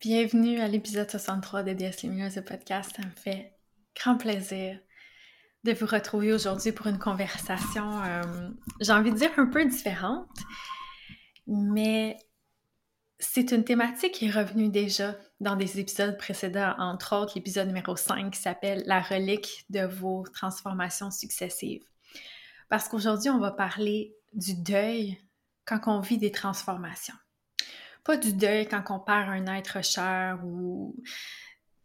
Bienvenue à l'épisode 63 de DS Lumineuse de podcast. Ça me fait grand plaisir de vous retrouver aujourd'hui pour une conversation, euh, j'ai envie de dire un peu différente, mais c'est une thématique qui est revenue déjà dans des épisodes précédents, entre autres l'épisode numéro 5 qui s'appelle La relique de vos transformations successives. Parce qu'aujourd'hui, on va parler du deuil quand on vit des transformations pas du deuil quand on perd un être cher ou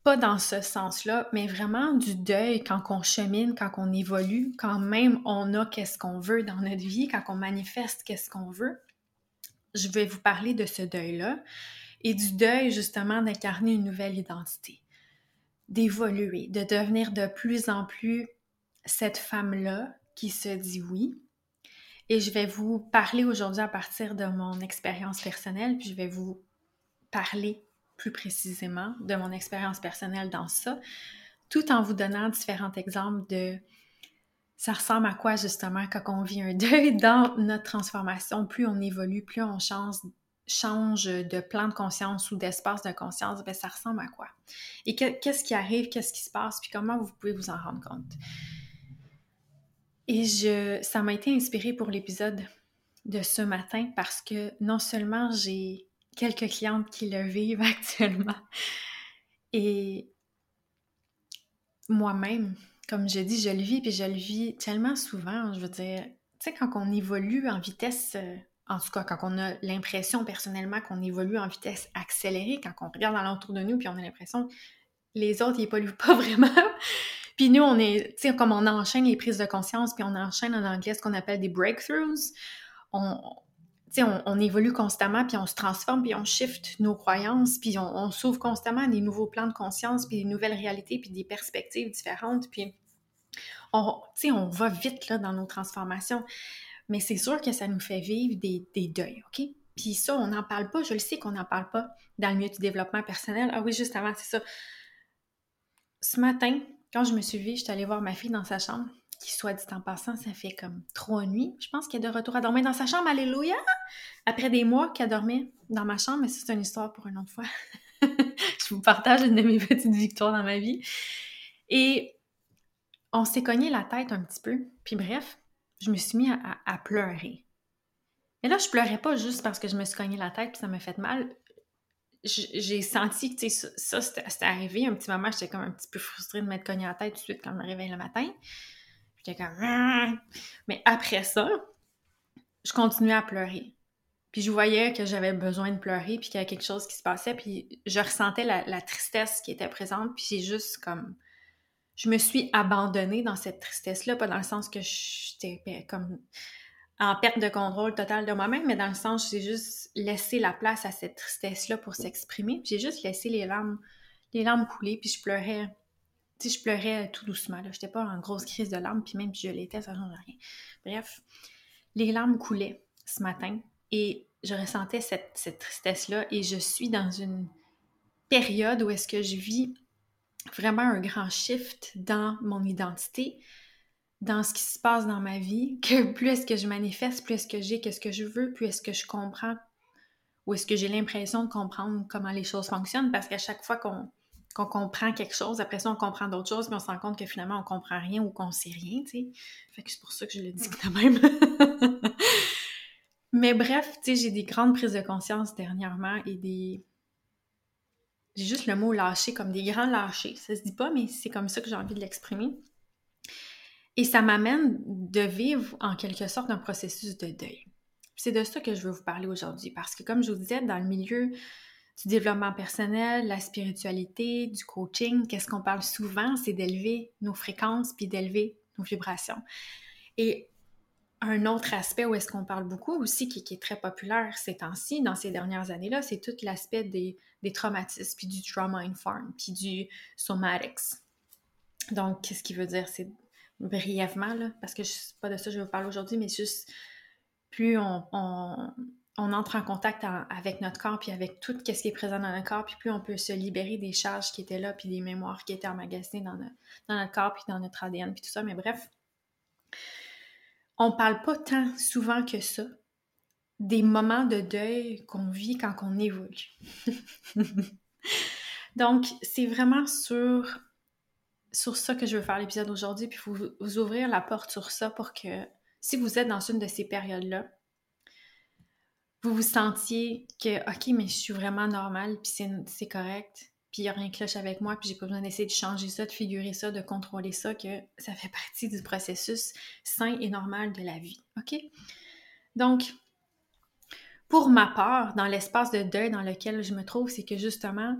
pas dans ce sens-là, mais vraiment du deuil quand on chemine, quand on évolue, quand même on a qu'est-ce qu'on veut dans notre vie, quand on manifeste qu'est-ce qu'on veut. Je vais vous parler de ce deuil-là et du deuil justement d'incarner une nouvelle identité, d'évoluer, de devenir de plus en plus cette femme-là qui se dit oui, et je vais vous parler aujourd'hui à partir de mon expérience personnelle, puis je vais vous parler plus précisément de mon expérience personnelle dans ça, tout en vous donnant différents exemples de ça ressemble à quoi justement quand on vit un deuil dans notre transformation. Plus on évolue, plus on change, de plan de conscience ou d'espace de conscience, bien, ça ressemble à quoi? Et qu'est-ce qui arrive, qu'est-ce qui se passe, puis comment vous pouvez vous en rendre compte? Et je, ça m'a été inspiré pour l'épisode de ce matin parce que non seulement j'ai quelques clientes qui le vivent actuellement, et moi-même, comme je dis, je le vis, puis je le vis tellement souvent, je veux dire, tu sais, quand on évolue en vitesse, euh, en tout cas, quand on a l'impression personnellement qu'on évolue en vitesse accélérée, quand on regarde l'entour de nous, puis on a l'impression les autres, ils évoluent pas vraiment, puis nous, on est, tu sais, comme on enchaîne les prises de conscience, puis on enchaîne en anglais ce qu'on appelle des breakthroughs, on, on, évolue constamment, puis on se transforme, puis on shift nos croyances, puis on, s'ouvre constamment à des nouveaux plans de conscience, puis des nouvelles réalités, puis des perspectives différentes, puis on, on va vite, dans nos transformations. Mais c'est sûr que ça nous fait vivre des, des deuils, OK? Puis ça, on n'en parle pas, je le sais qu'on n'en parle pas dans le milieu du développement personnel. Ah oui, justement, c'est ça. Ce matin, quand je me suis levée, je suis allée voir ma fille dans sa chambre, qui, soit dit en passant, ça fait comme trois nuits. Je pense qu'elle est de retour à dormir dans sa chambre, alléluia! Après des mois qu'elle dormait dans ma chambre, mais c'est une histoire pour une autre fois. je vous partage une de mes petites victoires dans ma vie. Et on s'est cogné la tête un petit peu. Puis bref, je me suis mis à, pleurer. Et là, je pleurais pas juste parce que je me suis cogné la tête puis ça m'a fait mal j'ai senti que ça, c'était arrivé. Un petit moment, j'étais comme un petit peu frustrée de m'être cognée à la tête tout de suite quand je me réveille le matin. J'étais comme. Ah! Mais après ça, je continuais à pleurer. Puis je voyais que j'avais besoin de pleurer, puis qu'il y avait quelque chose qui se passait, puis je ressentais la, la tristesse qui était présente, puis j'ai juste comme. Je me suis abandonnée dans cette tristesse-là, pas dans le sens que j'étais ben, comme en perte de contrôle totale de moi-même, mais dans le sens, j'ai juste laissé la place à cette tristesse-là pour s'exprimer. J'ai juste laissé les larmes, les larmes couler, puis je pleurais. Tu je pleurais tout doucement. Je n'étais pas en grosse crise de larmes, puis même si je l'étais, ça change rien. Bref, les larmes coulaient ce matin et je ressentais cette, cette tristesse-là et je suis dans une période où est-ce que je vis vraiment un grand shift dans mon identité, dans ce qui se passe dans ma vie, que plus est-ce que je manifeste, plus est-ce que j'ai qu'est-ce que je veux, plus est-ce que je comprends ou est-ce que j'ai l'impression de comprendre comment les choses fonctionnent parce qu'à chaque fois qu'on comprend quelque chose, après ça on comprend d'autres choses, mais on se rend compte que finalement on comprend rien ou qu'on sait rien, tu sais. Fait que c'est pour ça que je le dis quand même. mais bref, tu sais, j'ai des grandes prises de conscience dernièrement et des... J'ai juste le mot lâcher, comme des grands lâchers. Ça se dit pas, mais c'est comme ça que j'ai envie de l'exprimer. Et ça m'amène de vivre en quelque sorte un processus de deuil. C'est de ça que je veux vous parler aujourd'hui parce que comme je vous disais, dans le milieu du développement personnel, la spiritualité, du coaching, qu'est-ce qu'on parle souvent, c'est d'élever nos fréquences puis d'élever nos vibrations. Et un autre aspect où est-ce qu'on parle beaucoup aussi, qui, est très populaire ces temps-ci, dans ces dernières années-là, c'est tout l'aspect des, traumatismes, puis du trauma informed, puis du somatics. Donc, qu'est-ce qui veut dire? C'est brièvement, là, parce que c'est pas de ça que je veux parler aujourd'hui, mais juste plus on, entre en contact avec notre corps, puis avec tout ce qui est présent dans notre corps, puis plus on peut se libérer des charges qui étaient là, puis des mémoires qui étaient emmagasinées dans, dans notre corps, puis dans notre ADN, puis tout ça. Mais bref, on parle pas tant souvent que ça des moments de deuil qu'on vit quand on évolue. Donc, c'est vraiment sur, sur ça que je veux faire l'épisode aujourd'hui, puis vous, ouvrir la porte sur ça pour que si vous êtes dans une de ces périodes-là, vous vous sentiez que, OK, mais je suis vraiment normale, puis c'est correct, puis il n'y a rien cloche avec moi, puis j'ai pas besoin d'essayer de changer ça, de figurer ça, de contrôler ça, que ça fait partie du processus sain et normal de la vie. OK? Donc, pour ma part, dans l'espace de deuil dans lequel je me trouve, c'est que justement,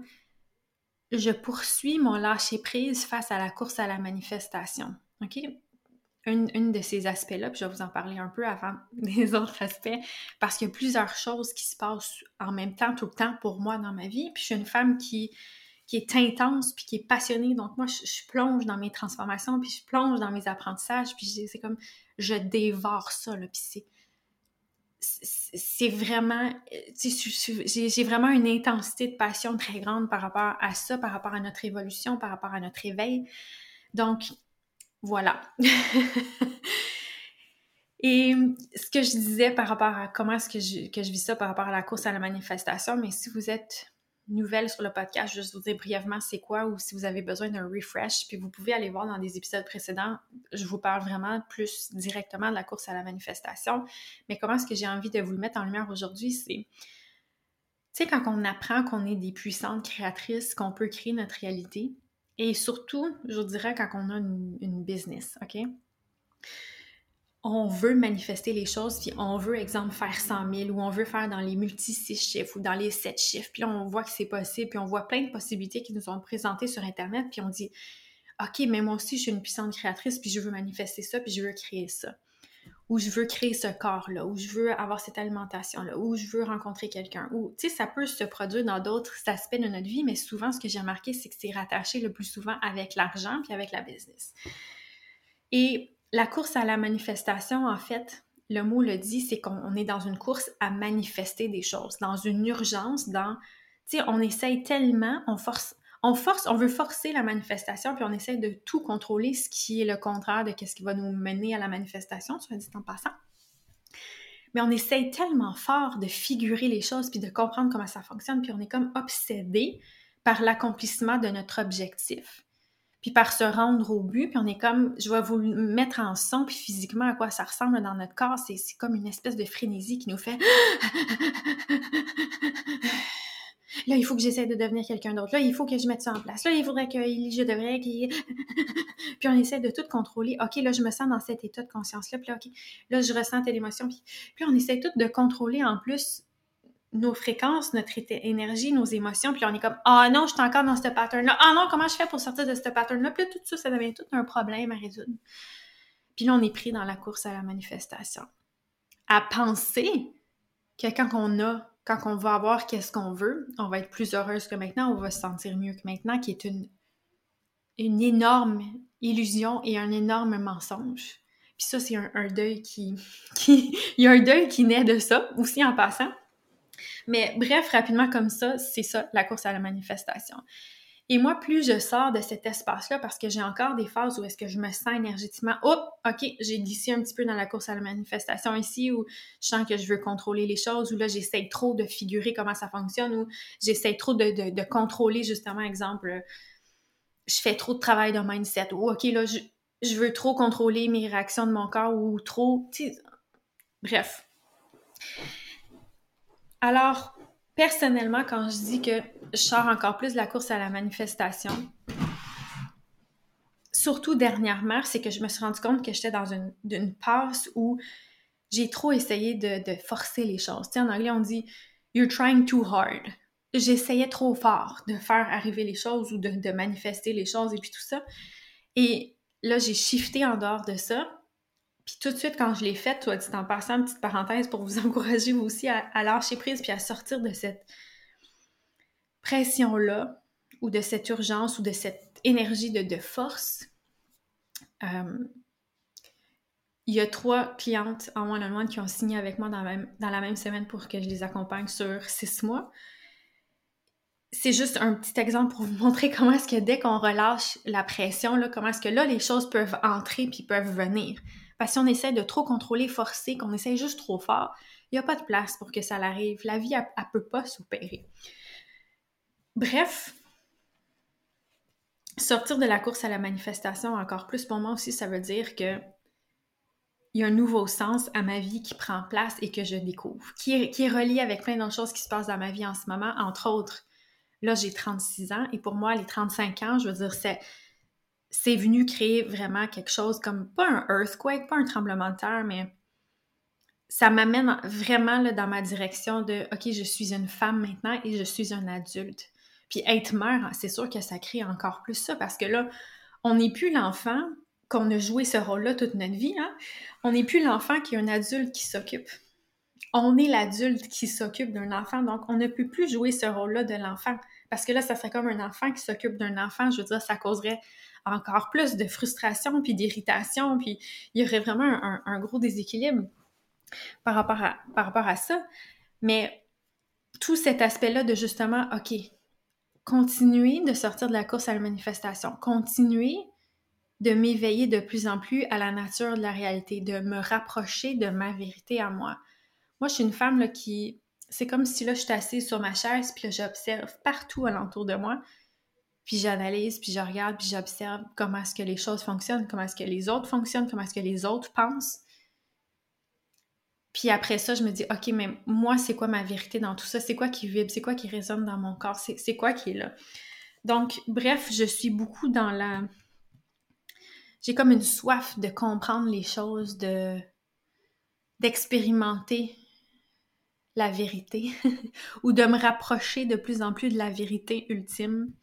je poursuis mon lâcher-prise face à la course à la manifestation. OK? une, de ces aspects-là, puis je vais vous en parler un peu avant des autres aspects, parce qu'il y a plusieurs choses qui se passent en même temps, tout le temps pour moi dans ma vie. Puis je suis une femme qui, qui est intense, puis qui est passionnée. Donc moi, je, plonge dans mes transformations, puis je plonge dans mes apprentissages, puis c'est comme, je dévore ça, là, puis c'est c'est vraiment, j'ai vraiment une intensité de passion très grande par rapport à ça, par rapport à notre évolution, par rapport à notre éveil. Donc, voilà. Et ce que je disais par rapport à comment est-ce que je, que je vis ça par rapport à la course à la manifestation, mais si vous êtes nouvelle sur le podcast, juste vous dire brièvement c'est quoi ou si vous avez besoin d'un refresh, puis vous pouvez aller voir dans des épisodes précédents, je vous parle vraiment plus directement de la course à la manifestation. Mais comment est-ce que j'ai envie de vous le mettre en lumière aujourd'hui, c'est, tu sais, quand on apprend qu'on est des puissantes créatrices, qu'on peut créer notre réalité, et surtout, je vous dirais, quand on a une, business, OK? On veut manifester les choses, puis on veut, exemple, faire 100 000 ou on veut faire dans les multi-six chiffres ou dans les sept chiffres. Puis on voit que c'est possible, puis on voit plein de possibilités qui nous sont présentées sur Internet, puis on dit OK, mais moi aussi, je suis une puissante créatrice, puis je veux manifester ça, puis je veux créer ça où je veux créer ce corps-là, où je veux avoir cette alimentation-là, où je veux rencontrer quelqu'un. Ou, tu sais, ça peut se produire dans d'autres aspects de notre vie, mais souvent, ce que j'ai remarqué, c'est que c'est rattaché le plus souvent avec l'argent puis avec la business. Et la course à la manifestation, en fait, le mot le dit, c'est qu'on est dans une course à manifester des choses, dans une urgence, dans, tu on essaye tellement, on force, on force, on veut forcer la manifestation, puis on essaie de tout contrôler, ce qui est le contraire de ce qui va nous mener à la manifestation, soit dit en passant. Mais on essaye tellement fort de figurer les choses, puis de comprendre comment ça fonctionne, puis on est comme obsédé par l'accomplissement de notre objectif, puis par se rendre au but, puis on est comme, je vais vous mettre en son, puis physiquement à quoi ça ressemble dans notre corps, c'est comme une espèce de frénésie qui nous fait Là, il faut que j'essaie de devenir quelqu'un d'autre. Là, il faut que je mette ça en place. Là, il faudrait que je devrais qu'il... puis on essaie de tout contrôler. OK, là, je me sens dans cet état de conscience-là. Puis là, OK, là, je ressens telle émotion. Puis, puis on essaie tout de contrôler en plus nos fréquences, notre énergie, nos émotions. Puis on est comme, ah non, je suis encore dans ce pattern-là. Ah non, comment je fais pour sortir de ce pattern-là? Puis là, tout ça, ça devient tout un problème à résoudre. Puis là, on est pris dans la course à la manifestation. À penser que quand on a quand on va avoir qu'est-ce qu'on veut, on va être plus heureuse que maintenant, on va se sentir mieux que maintenant, qui est une, une énorme illusion et un énorme mensonge. Puis ça, c'est un, deuil qui, qui... Il y a un deuil qui naît de ça, aussi en passant. Mais bref, rapidement comme ça, c'est ça, la course à la manifestation. Et moi, plus je sors de cet espace-là, parce que j'ai encore des phases où est-ce que je me sens énergétiquement, oh, ok, j'ai glissé un petit peu dans la course à la manifestation ici, où je sens que je veux contrôler les choses, où là, j'essaie trop de figurer comment ça fonctionne, ou j'essaie trop de, de, contrôler, justement, exemple, je fais trop de travail de mindset, ou ok, là, je, je veux trop contrôler mes réactions de mon corps, ou trop, bref. Alors, personnellement, quand je dis que je sors encore plus de la course à la manifestation, surtout dernièrement, c'est que je me suis rendu compte que j'étais dans une, passe où j'ai trop essayé de, forcer les choses. Tu en anglais, on dit You're trying too hard. J'essayais trop fort de faire arriver les choses ou de, de manifester les choses et puis tout ça. Et là, j'ai shifté en dehors de ça. Puis tout de suite, quand je l'ai fait, toi, dit en passant, une petite parenthèse pour vous encourager vous aussi à, lâcher prise puis à sortir de cette pression-là ou de cette urgence ou de cette énergie de, force. Euh, il y a trois clientes en one-on-one qui ont signé avec moi dans la, même, dans la même semaine pour que je les accompagne sur six mois. C'est juste un petit exemple pour vous montrer comment est-ce que dès qu'on relâche la pression, là, comment est-ce que là, les choses peuvent entrer puis peuvent venir. Parce que si on essaie de trop contrôler, forcer, qu'on essaie juste trop fort, il n'y a pas de place pour que ça l'arrive. La vie, elle ne peut pas s'opérer. Bref, sortir de la course à la manifestation, encore plus pour moi aussi, ça veut dire que il y a un nouveau sens à ma vie qui prend place et que je découvre, qui est, qui est relié avec plein d'autres choses qui se passent dans ma vie en ce moment, entre autres. Là, j'ai 36 ans et pour moi, les 35 ans, je veux dire, c'est, c'est venu créer vraiment quelque chose comme, pas un earthquake, pas un tremblement de terre, mais ça m'amène vraiment dans ma direction de, OK, je suis une femme maintenant et je suis un adulte. Puis être mère, c'est sûr que ça crée encore plus ça parce que là, on n'est plus l'enfant qu'on a joué ce rôle-là toute notre vie. Hein? On n'est plus l'enfant qui est un adulte qui s'occupe. On est l'adulte qui s'occupe d'un enfant, donc on ne peut plus jouer ce rôle-là de l'enfant. Parce que là, ça serait comme un enfant qui s'occupe d'un enfant. Je veux dire, ça causerait encore plus de frustration puis d'irritation, puis il y aurait vraiment un, gros déséquilibre par rapport, à, ça. Mais tout cet aspect-là de justement, OK, continuer de sortir de la course à la manifestation, continuer de m'éveiller de plus en plus à la nature de la réalité, de me rapprocher de ma vérité à moi. Moi, je suis une femme qui... C'est comme si là, je suis assise sur ma chaise, puis j'observe partout alentour de moi, puis j'analyse, puis je regarde, puis j'observe comment est-ce que les choses fonctionnent, comment est-ce que les autres fonctionnent, comment est-ce que les autres pensent. Puis après ça, je me dis, OK, mais moi, c'est quoi ma vérité dans tout ça? C'est quoi qui vibre? C'est quoi qui résonne dans mon corps? C'est quoi qui est là? Donc, bref, je suis beaucoup dans la... J'ai comme une soif de comprendre les choses, de d'expérimenter la vérité ou de me rapprocher de plus en plus de la vérité ultime.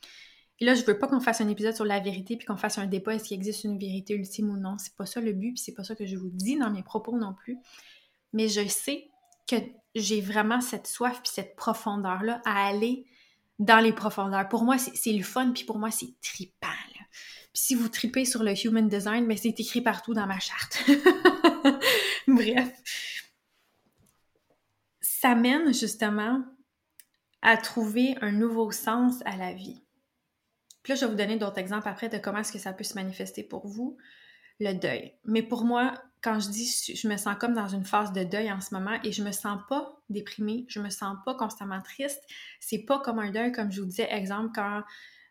Et là, je veux pas qu'on fasse un épisode sur la vérité puis qu'on fasse un débat est-ce qu'il existe une vérité ultime ou non. C'est pas ça le but, puis c'est pas ça que je vous dis dans mes propos non plus mais je sais que j'ai vraiment cette soif puis cette profondeur-là à aller dans les profondeurs. Pour moi, c'est le fun, puis pour moi, c'est trippant. Si vous tripez sur le human design, mais ben, c'est écrit partout dans ma charte. Bref. Ça mène justement à trouver un nouveau sens à la vie. Puis là, je vais vous donner d'autres exemples après de comment est-ce que ça peut se manifester pour vous, le deuil. Mais pour moi, quand je dis je me sens comme dans une phase de deuil en ce moment et je me sens pas déprimée, je me sens pas constamment triste, c'est pas comme un deuil comme je vous disais exemple quand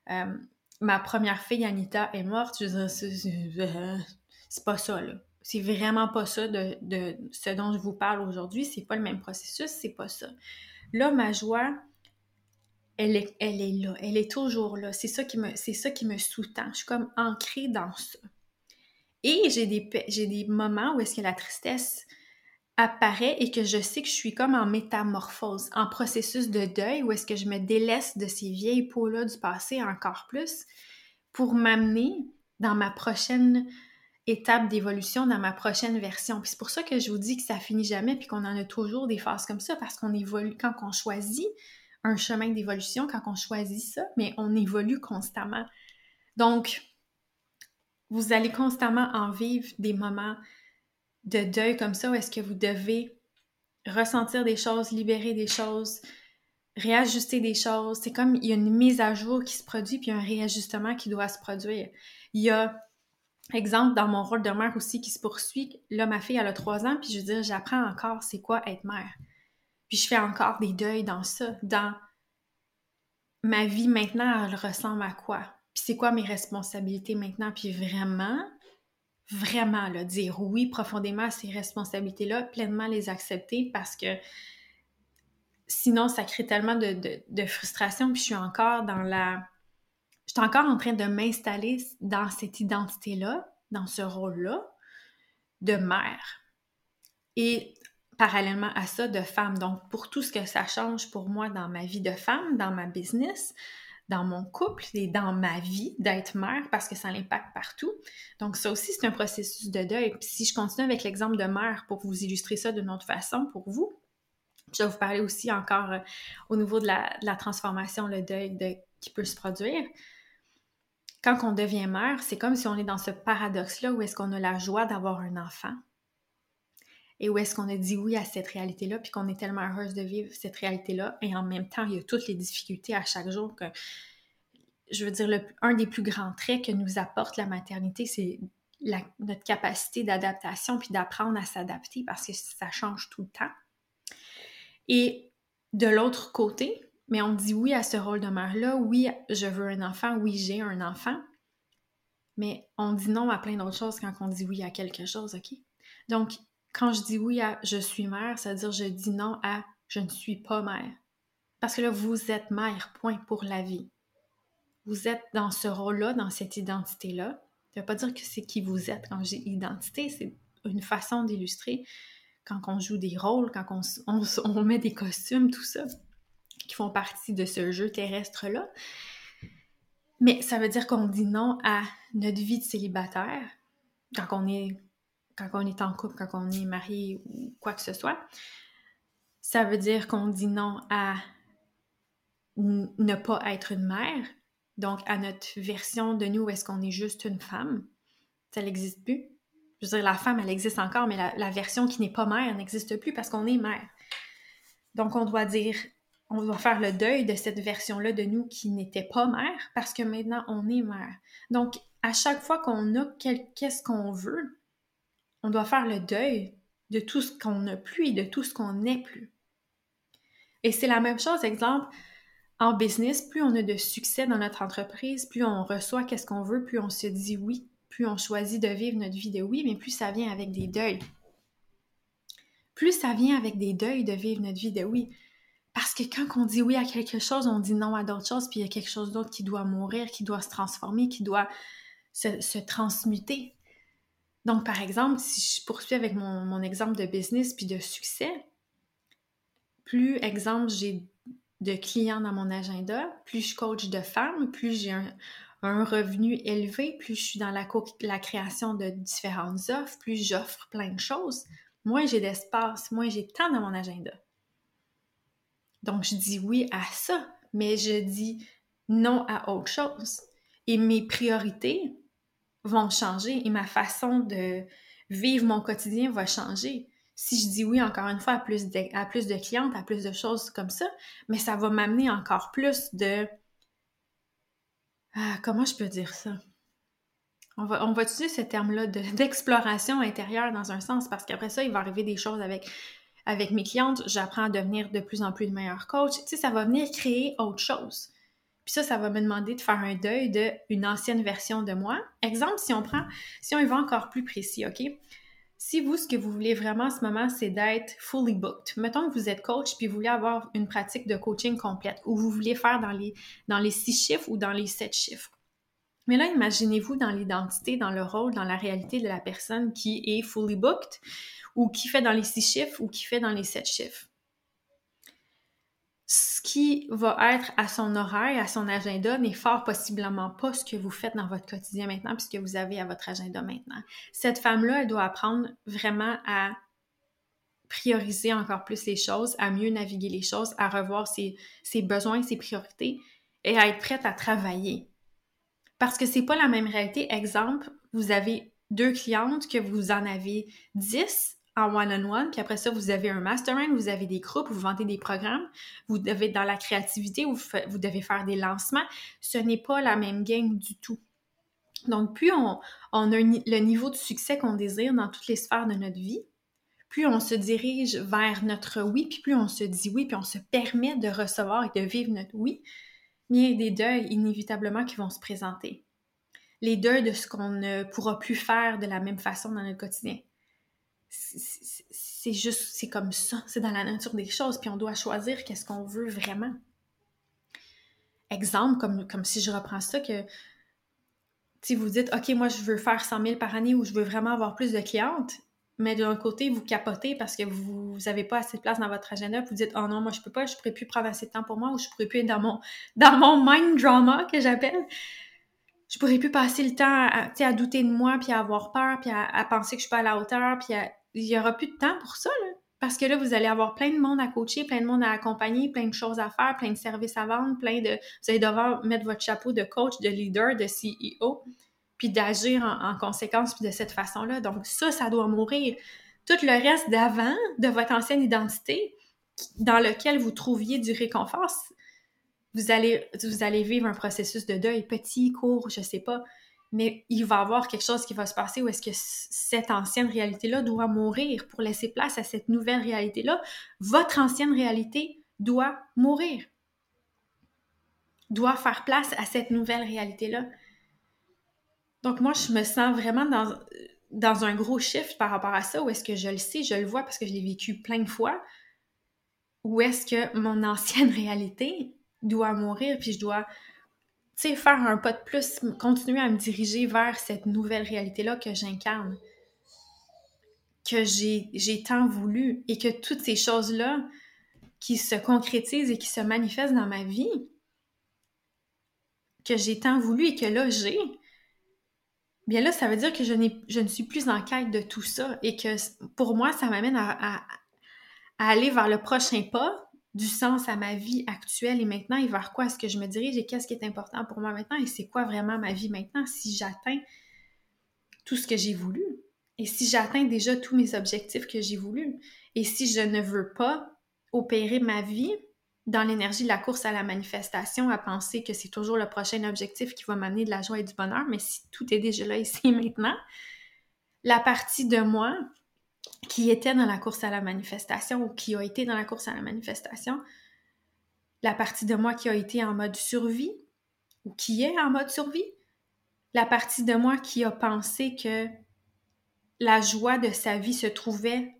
euh, ma première fille Anita est morte, je veux c'est pas ça là. C'est vraiment pas ça de, ce dont je vous parle aujourd'hui, c'est pas le même processus, c'est pas ça. Là ma joie elle est, elle là, elle est toujours là. C'est ça qui me, c'est sous-tend. Je suis comme ancrée dans ça. Et j'ai des, j'ai des moments où est-ce que la tristesse apparaît et que je sais que je suis comme en métamorphose, en processus de deuil, où est-ce que je me délaisse de ces vieilles peaux-là du passé encore plus pour m'amener dans ma prochaine étape d'évolution, dans ma prochaine version. Puis c'est pour ça que je vous dis que ça finit jamais, puis qu'on en a toujours des phases comme ça, parce qu'on évolue quand on choisit un chemin d'évolution, quand on choisit ça, mais on évolue constamment. Donc, vous allez constamment en vivre des moments de deuil comme ça où est-ce que vous devez ressentir des choses, libérer des choses, réajuster des choses. C'est comme il y a une mise à jour qui se produit puis un réajustement qui doit se produire. Il y a, exemple, dans mon rôle de mère aussi qui se poursuit. Là, ma fille, elle a trois ans, puis je veux dire, j'apprends encore c'est quoi être mère. Puis je fais encore des deuils dans ça, dans ma vie maintenant, elle ressemble à quoi? Puis c'est quoi mes responsabilités maintenant? Puis vraiment, vraiment, là, dire oui profondément à ces responsabilités-là, pleinement les accepter parce que sinon, ça crée tellement de, frustration. Puis je suis encore dans la... Je suis encore en train de m'installer dans cette identité-là, dans ce rôle-là de mère. Et parallèlement à ça, de femme. Donc, pour tout ce que ça change pour moi dans ma vie de femme, dans ma business, dans mon couple et dans ma vie d'être mère parce que ça l'impacte partout. Donc ça aussi, c'est un processus de deuil. Si je continue avec l'exemple de mère pour vous illustrer ça d'une autre façon pour vous, je vais vous parler aussi encore euh, au niveau de la, transformation, le deuil de, qui peut se produire. Quand on devient mère, c'est comme si on est dans ce paradoxe-là où est-ce qu'on a la joie d'avoir un enfant et où est-ce qu'on a dit oui à cette réalité-là, puis qu'on est tellement heureuse de vivre cette réalité-là, et en même temps, il y a toutes les difficultés à chaque jour que, je veux dire, le, un des plus grands traits que nous apporte la maternité, c'est notre capacité d'adaptation, puis d'apprendre à s'adapter, parce que ça change tout le temps. Et de l'autre côté, mais on dit oui à ce rôle de mère-là, oui, je veux un enfant, oui, j'ai un enfant, mais on dit non à plein d'autres choses quand on dit oui à quelque chose, OK? Donc, quand je dis oui à je suis mère, ça veut dire je dis non à je ne suis pas mère. Parce que là, vous êtes mère, point pour la vie. Vous êtes dans ce rôle-là, dans cette identité-là. Ça ne veut pas dire que c'est qui vous êtes quand j'ai identité, c'est une façon d'illustrer quand on joue des rôles, quand on, on, met des costumes, tout ça, qui font partie de ce jeu terrestre-là. Mais ça veut dire qu'on dit non à notre vie de célibataire quand on est, quand on est en couple, quand on est marié ou quoi que ce soit. Ça veut dire qu'on dit non à ne pas être une mère, donc à notre version de nous est-ce qu'on est juste une femme. Ça n'existe plus. Je veux dire, la femme, elle existe encore, mais la, version qui n'est pas mère n'existe plus parce qu'on est mère. Donc, on doit dire, on doit faire le deuil de cette version-là de nous qui n'était pas mère parce que maintenant, on est mère. Donc, à chaque fois qu'on a qu'est-ce qu'on veut, on doit faire le deuil de tout ce qu'on n'a plus et de tout ce qu'on n'est plus. Et c'est la même chose, exemple, en business, plus on a de succès dans notre entreprise, plus on reçoit qu'est-ce qu'on veut, plus on se dit oui, plus on choisit de vivre notre vie de oui, mais plus ça vient avec des deuils. Plus ça vient avec des deuils de vivre notre vie de oui. Parce que quand on dit oui à quelque chose, on dit non à d'autres choses, puis il y a quelque chose d'autre qui doit mourir, qui doit se transformer, qui doit se, transmuter. Donc, par exemple, si je poursuis avec mon, mon exemple de business puis de succès, plus, exemple, j'ai de clients dans mon agenda, plus je coach de femmes, plus j'ai un, revenu élevé, plus je suis dans la, la création de différentes offres, plus j'offre plein de choses, moins j'ai d'espace, moins j'ai de temps dans mon agenda. Donc, je dis oui à ça, mais je dis non à autre chose. Et mes priorités vont changer et ma façon de vivre mon quotidien va changer si je dis oui, encore une fois, à plus, de, à plus de clientes, à plus de choses comme ça, mais ça va m'amener encore plus de... Ah, comment je peux dire ça? On va, utiliser ce terme-là d'exploration intérieure dans un sens, parce qu'après ça, il va arriver des choses avec, avec mes clientes. J'apprends à devenir de plus en plus de meilleure coach. Tu sais, ça va venir créer autre chose. Ça, ça va me demander de faire un deuil d'une ancienne version de moi. Exemple, si on prend, si on y va encore plus précis, OK? Si vous, ce que vous voulez vraiment en ce moment, c'est d'être fully booked, mettons que vous êtes coach puis vous voulez avoir une pratique de coaching complète ou vous voulez faire dans les, dans les six chiffres ou dans les sept chiffres. Mais là, imaginez-vous dans l'identité, dans le rôle, dans la réalité de la personne qui est fully booked ou qui fait dans les six chiffres ou qui fait dans les sept chiffres ce qui va être à son horaire, à son agenda, n'est fort possiblement pas ce que vous faites dans votre quotidien maintenant, puisque vous avez à votre agenda maintenant. Cette femme-là, elle doit apprendre vraiment à prioriser encore plus les choses, à mieux naviguer les choses, à revoir ses, besoins, ses priorités et à être prête à travailler. Parce que c'est pas la même réalité. Exemple, vous avez deux clientes que vous en avez dix en one-on-one, puis après ça, vous avez un mastermind, vous avez des groupes, vous vendez des programmes, vous devez dans la créativité, vous, devez faire des lancements. Ce n'est pas la même game du tout. Donc, plus on, on a le niveau de succès qu'on désire dans toutes les sphères de notre vie, plus on se dirige vers notre oui, puis plus on se dit oui, puis on se permet de recevoir et de vivre notre oui, mais il y a des deuils inévitablement qui vont se présenter. Les deuils de ce qu'on ne pourra plus faire de la même façon dans notre quotidien c'est juste, c'est comme ça, c'est dans la nature des choses, puis on doit choisir qu'est-ce qu'on veut vraiment. Exemple, comme, comme si je reprends ça, que si vous dites, OK, moi, je veux faire 100 000 par année ou je veux vraiment avoir plus de clientes, mais d'un côté, vous capotez parce que vous n'avez pas assez de place dans votre agenda, vous dites, oh non, moi, je peux pas, je pourrais plus prendre assez de temps pour moi ou je pourrais plus être dans mon, dans mon mind drama que j'appelle je pourrais plus passer le temps à, à douter de moi, puis à avoir peur, puis à, penser que je suis pas à la hauteur, puis à, il n'y aura plus de temps pour ça, là. Parce que là, vous allez avoir plein de monde à coacher, plein de monde à accompagner, plein de choses à faire, plein de services à vendre, plein de... Vous allez devoir mettre votre chapeau de coach, de leader, de CEO, puis d'agir en, conséquence, puis de cette façon-là. Donc ça, ça doit mourir. Tout le reste d'avant, de votre ancienne identité, dans lequel vous trouviez du réconfort, vous allez, vous allez vivre un processus de deuil petit, court, je sais pas, mais il va y avoir quelque chose qui va se passer où est-ce que cette ancienne réalité-là doit mourir pour laisser place à cette nouvelle réalité-là. Votre ancienne réalité doit mourir, doit faire place à cette nouvelle réalité-là. Donc moi, je me sens vraiment dans, un gros shift par rapport à ça, où est-ce que je le sais, je le vois parce que je l'ai vécu plein de fois, où est-ce que mon ancienne réalité doit mourir, puis je dois, faire un pas de plus, continuer à me diriger vers cette nouvelle réalité-là que j'incarne, que j'ai tant voulu, et que toutes ces choses-là qui se concrétisent et qui se manifestent dans ma vie, que j'ai tant voulu et que là j'ai, bien là, ça veut dire que je, je ne suis plus en quête de tout ça et que pour moi, ça m'amène à, aller vers le prochain pas du sens à ma vie actuelle et maintenant et vers quoi? Est-ce que je me dirige et qu'est-ce qui est important pour moi maintenant? Et c'est quoi vraiment ma vie maintenant si j'atteins tout ce que j'ai voulu? Et si j'atteins déjà tous mes objectifs que j'ai voulu? Et si je ne veux pas opérer ma vie dans l'énergie de la course à la manifestation, à penser que c'est toujours le prochain objectif qui va m'amener de la joie et du bonheur, mais si tout est déjà là ici maintenant, la partie de moi qui était dans la course à la manifestation ou qui a été dans la course à la manifestation, la partie de moi qui a été en mode survie ou qui est en mode survie, la partie de moi qui a pensé que la joie de sa vie se trouvait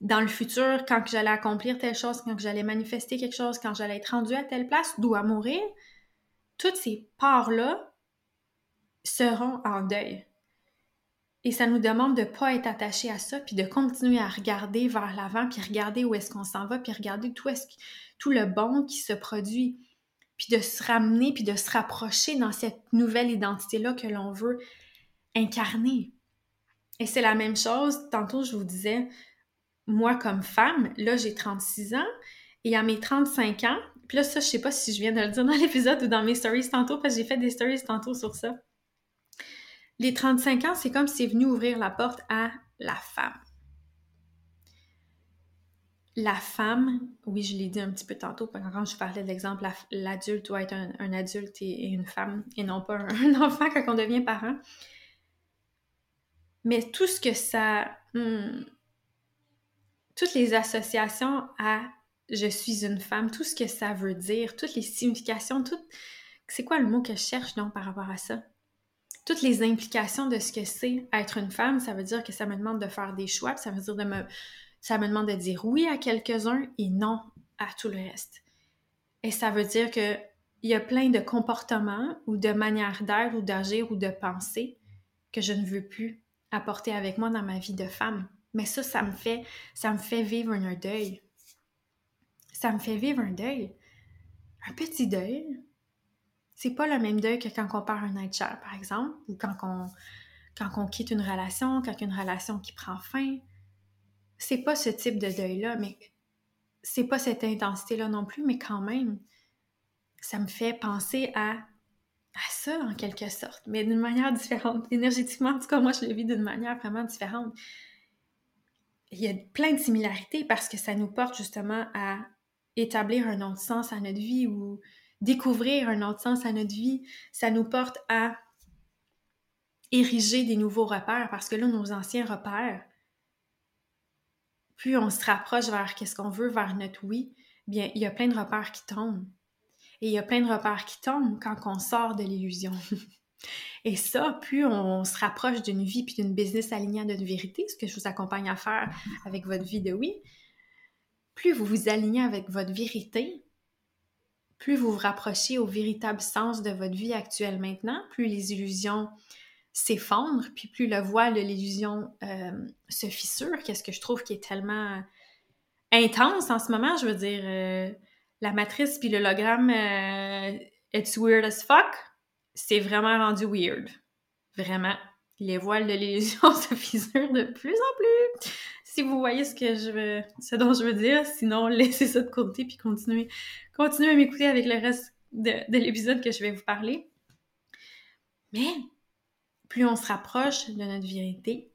dans le futur, quand j'allais accomplir telle chose, quand j'allais manifester quelque chose, quand j'allais être rendu à telle place, d'où à mourir, toutes ces parts-là seront en deuil. Et ça nous demande de ne pas être attaché à ça, puis de continuer à regarder vers l'avant, puis regarder où est-ce qu'on s'en va, puis regarder tout, est tout le bon qui se produit, puis de se ramener, puis de se rapprocher dans cette nouvelle identité-là que l'on veut incarner. Et c'est la même chose, tantôt je vous disais, moi comme femme, là j'ai 36 ans, et à mes 35 ans, puis là ça je sais pas si je viens de le dire dans l'épisode ou dans mes stories tantôt, parce que j'ai fait des stories tantôt sur ça. Les 35 ans, c'est comme si c'est venu ouvrir la porte à la femme. La femme, oui, je l'ai dit un petit peu tantôt, quand je parlais de l'exemple, l'adulte doit être un, adulte et, une femme, et non pas un, enfant quand on devient parent. Mais tout ce que ça... Hmm, toutes les associations à je suis une femme, tout ce que ça veut dire, toutes les significations, tout... c'est quoi le mot que je cherche donc par rapport à ça? Toutes les implications de ce que c'est être une femme, ça veut dire que ça me demande de faire des choix, ça veut dire de me ça me demande de dire oui à quelques-uns et non à tout le reste. Et ça veut dire que il y a plein de comportements ou de manières d'être ou d'agir ou de penser que je ne veux plus apporter avec moi dans ma vie de femme. Mais ça, ça me fait, ça me fait vivre un deuil. Ça me fait vivre un deuil. Un petit deuil. C'est pas le même deuil que quand on part un night cher, par exemple, ou quand on, quand quitte une relation, quand une relation qui prend fin. C'est pas ce type de deuil-là, mais c'est pas cette intensité-là non plus, mais quand même, ça me fait penser à, à ça en quelque sorte, mais d'une manière différente. Énergétiquement, en tout cas, moi, je le vis d'une manière vraiment différente il y a plein de similarités parce que ça nous porte justement à établir un autre sens à notre vie ou découvrir un autre sens à notre vie. Ça nous porte à ériger des nouveaux repères parce que là, nos anciens repères, plus on se rapproche vers qu'est-ce qu'on veut, vers notre oui, bien, il y a plein de repères qui tombent. Et il y a plein de repères qui tombent quand on sort de l'illusion. Et ça, plus on se rapproche d'une vie puis d'une business alignée à notre vérité, ce que je vous accompagne à faire avec votre vie de oui, plus vous vous alignez avec votre vérité, plus vous vous rapprochez au véritable sens de votre vie actuelle maintenant, plus les illusions s'effondrent, puis plus le voile de l'illusion euh, se fissure, qu'est-ce que je trouve qui est tellement intense en ce moment, je veux dire, euh, la matrice puis l'hologramme, euh, it's weird as fuck, c'est vraiment rendu weird. Vraiment. Les voiles de l'illusion se fissurent de plus en plus. Si vous voyez ce que je veux, ce dont je veux dire, sinon laissez ça de côté puis continuez, à m'écouter avec le reste de, de l'épisode que je vais vous parler. Mais plus on se rapproche de notre vérité,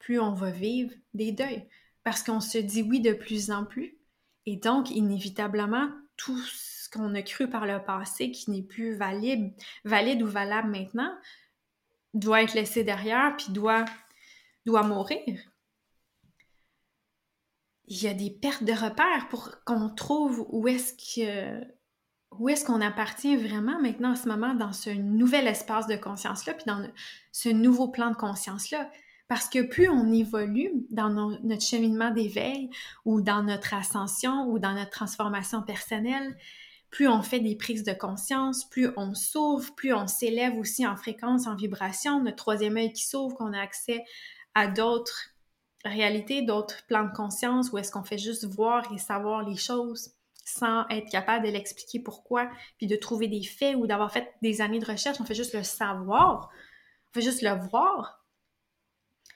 plus on va vivre des deuils parce qu'on se dit oui de plus en plus et donc inévitablement tout qu'on a cru par le passé qui n'est plus valide, valide ou valable maintenant doit être laissé derrière puis doit, doit mourir. Il y a des pertes de repères pour qu'on trouve où est-ce que où est-ce qu'on appartient vraiment maintenant en ce moment dans ce nouvel espace de conscience-là, puis dans ce nouveau plan de conscience-là. Parce que plus on évolue dans notre cheminement d'éveil ou dans notre ascension ou dans notre transformation personnelle, plus on fait des prises de conscience, plus on s'ouvre, plus on s'élève aussi en fréquence, en vibration, notre troisième œil qui s'ouvre, qu'on a accès à d'autres réalités, d'autres plans de conscience, où est-ce qu'on fait juste voir et savoir les choses sans être capable de l'expliquer pourquoi, puis de trouver des faits ou d'avoir fait des années de recherche, on fait juste le savoir, on fait juste le voir.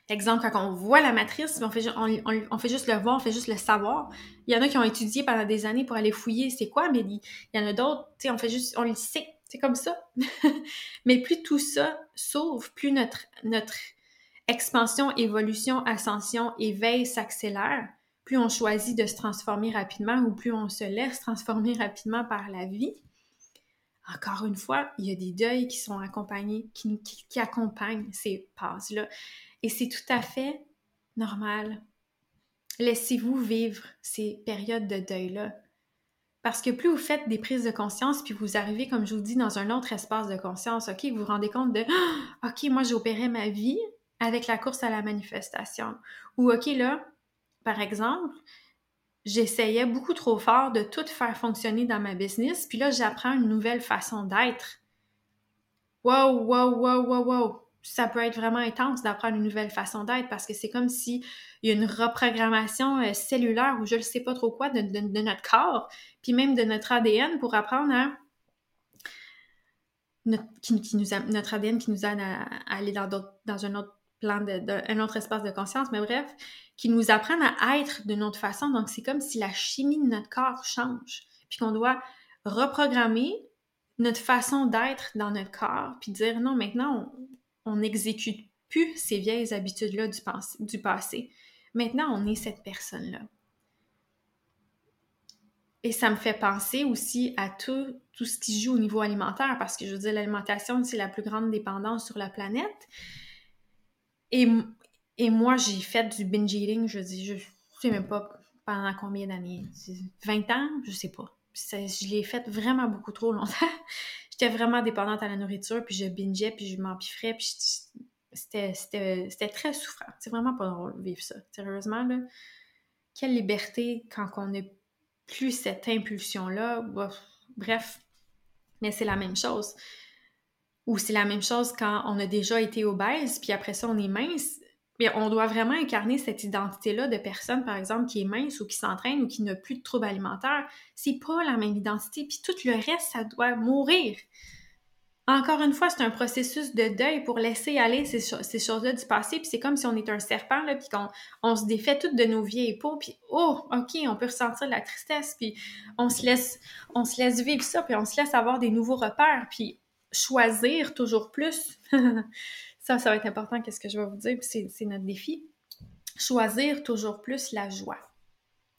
Exemple, quand on voit la matrice, on fait, on, fait juste le voir, on fait juste le savoir. Il y en a qui ont étudié pendant des années pour aller fouiller c'est quoi, mais il, y en a d'autres, tu sais, on fait juste, on le sait, c'est comme ça. mais plus tout ça s'ouvre, plus notre, notre expansion, évolution, ascension, éveil s'accélère, plus on choisit de se transformer rapidement ou plus on se laisse transformer rapidement par la vie. Encore une fois, il y a des deuils qui sont accompagnés, qui, accompagnent ces passes-là. Et c'est tout à fait normal. Laissez-vous vivre ces périodes de deuil-là. Parce que plus vous faites des prises de conscience, puis vous arrivez, comme je vous dis, dans un autre espace de conscience, OK, vous vous rendez compte de ah, OK, moi j'opérais ma vie avec la course à la manifestation. Ou OK, là, par exemple, j'essayais beaucoup trop fort de tout faire fonctionner dans ma business, puis là, j'apprends une nouvelle façon d'être. Wow, wow, wow, wow, wow ça peut être vraiment intense d'apprendre une nouvelle façon d'être parce que c'est comme s'il y a une reprogrammation euh, cellulaire ou je ne sais pas trop quoi de, notre corps, puis même de notre ADN pour apprendre à. Notre ADN qui nous aide à, aller dans, dans un autre plan, de, un autre espace de conscience, mais bref, qui nous apprennent à être d'une autre façon. Donc, c'est comme si la chimie de notre corps change, puis qu'on doit reprogrammer notre façon d'être dans notre corps, puis dire non, maintenant, on, on n'exécute plus ces vieilles habitudes-là du, passé. Maintenant, on est cette personne-là. Et ça me fait penser aussi à tout, tout ce qui joue au niveau alimentaire, parce que je veux dire, l'alimentation, c'est la plus grande dépendance sur la planète. Et, et moi, j'ai fait du binge eating, je dis, je sais même pas pendant combien d'années. 20 ans? Je sais pas. je l'ai fait vraiment beaucoup trop longtemps j'étais vraiment dépendante à la nourriture, puis je bingeais, puis je m'empiffrais, puis c'était très souffrant. C'est vraiment pas drôle de vivre ça. Sérieusement, là, quelle liberté quand on n'a plus cette impulsion-là. Bref, mais c'est la même chose. Ou c'est la même chose quand on a déjà été obèse, puis après ça, on est mince on doit vraiment incarner cette identité-là de personne, par exemple, qui est mince ou qui s'entraîne ou qui n'a plus de troubles alimentaires. C'est pas la même identité. Puis tout le reste, ça doit mourir. Encore une fois, c'est un processus de deuil pour laisser aller ces, choses-là du passé. Puis c'est comme si on était un serpent, là, puis qu'on on se défait toutes de nos vieilles peaux. Puis, oh, OK, on peut ressentir de la tristesse. Puis on se laisse, on se laisse vivre ça. Puis on se laisse avoir des nouveaux repères. Puis choisir toujours plus. Ça, ça va être important, qu'est-ce que je vais vous dire, c'est notre défi. Choisir toujours plus la joie.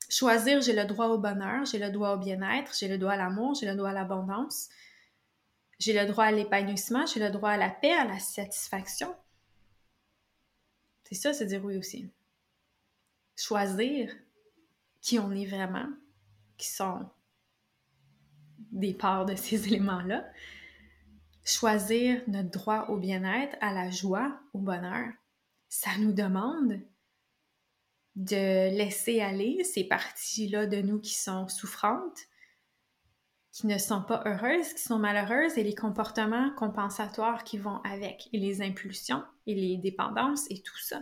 Choisir, j'ai le droit au bonheur, j'ai le droit au bien-être, j'ai le droit à l'amour, j'ai le droit à l'abondance, j'ai le droit à l'épanouissement, j'ai le droit à la paix, à la satisfaction. C'est ça, c'est dire oui aussi. Choisir qui on est vraiment, qui sont des parts de ces éléments-là, choisir notre droit au bien-être, à la joie, au bonheur. Ça nous demande de laisser aller ces parties-là de nous qui sont souffrantes, qui ne sont pas heureuses, qui sont malheureuses, et les comportements compensatoires qui vont avec, et les impulsions, et les dépendances, et tout ça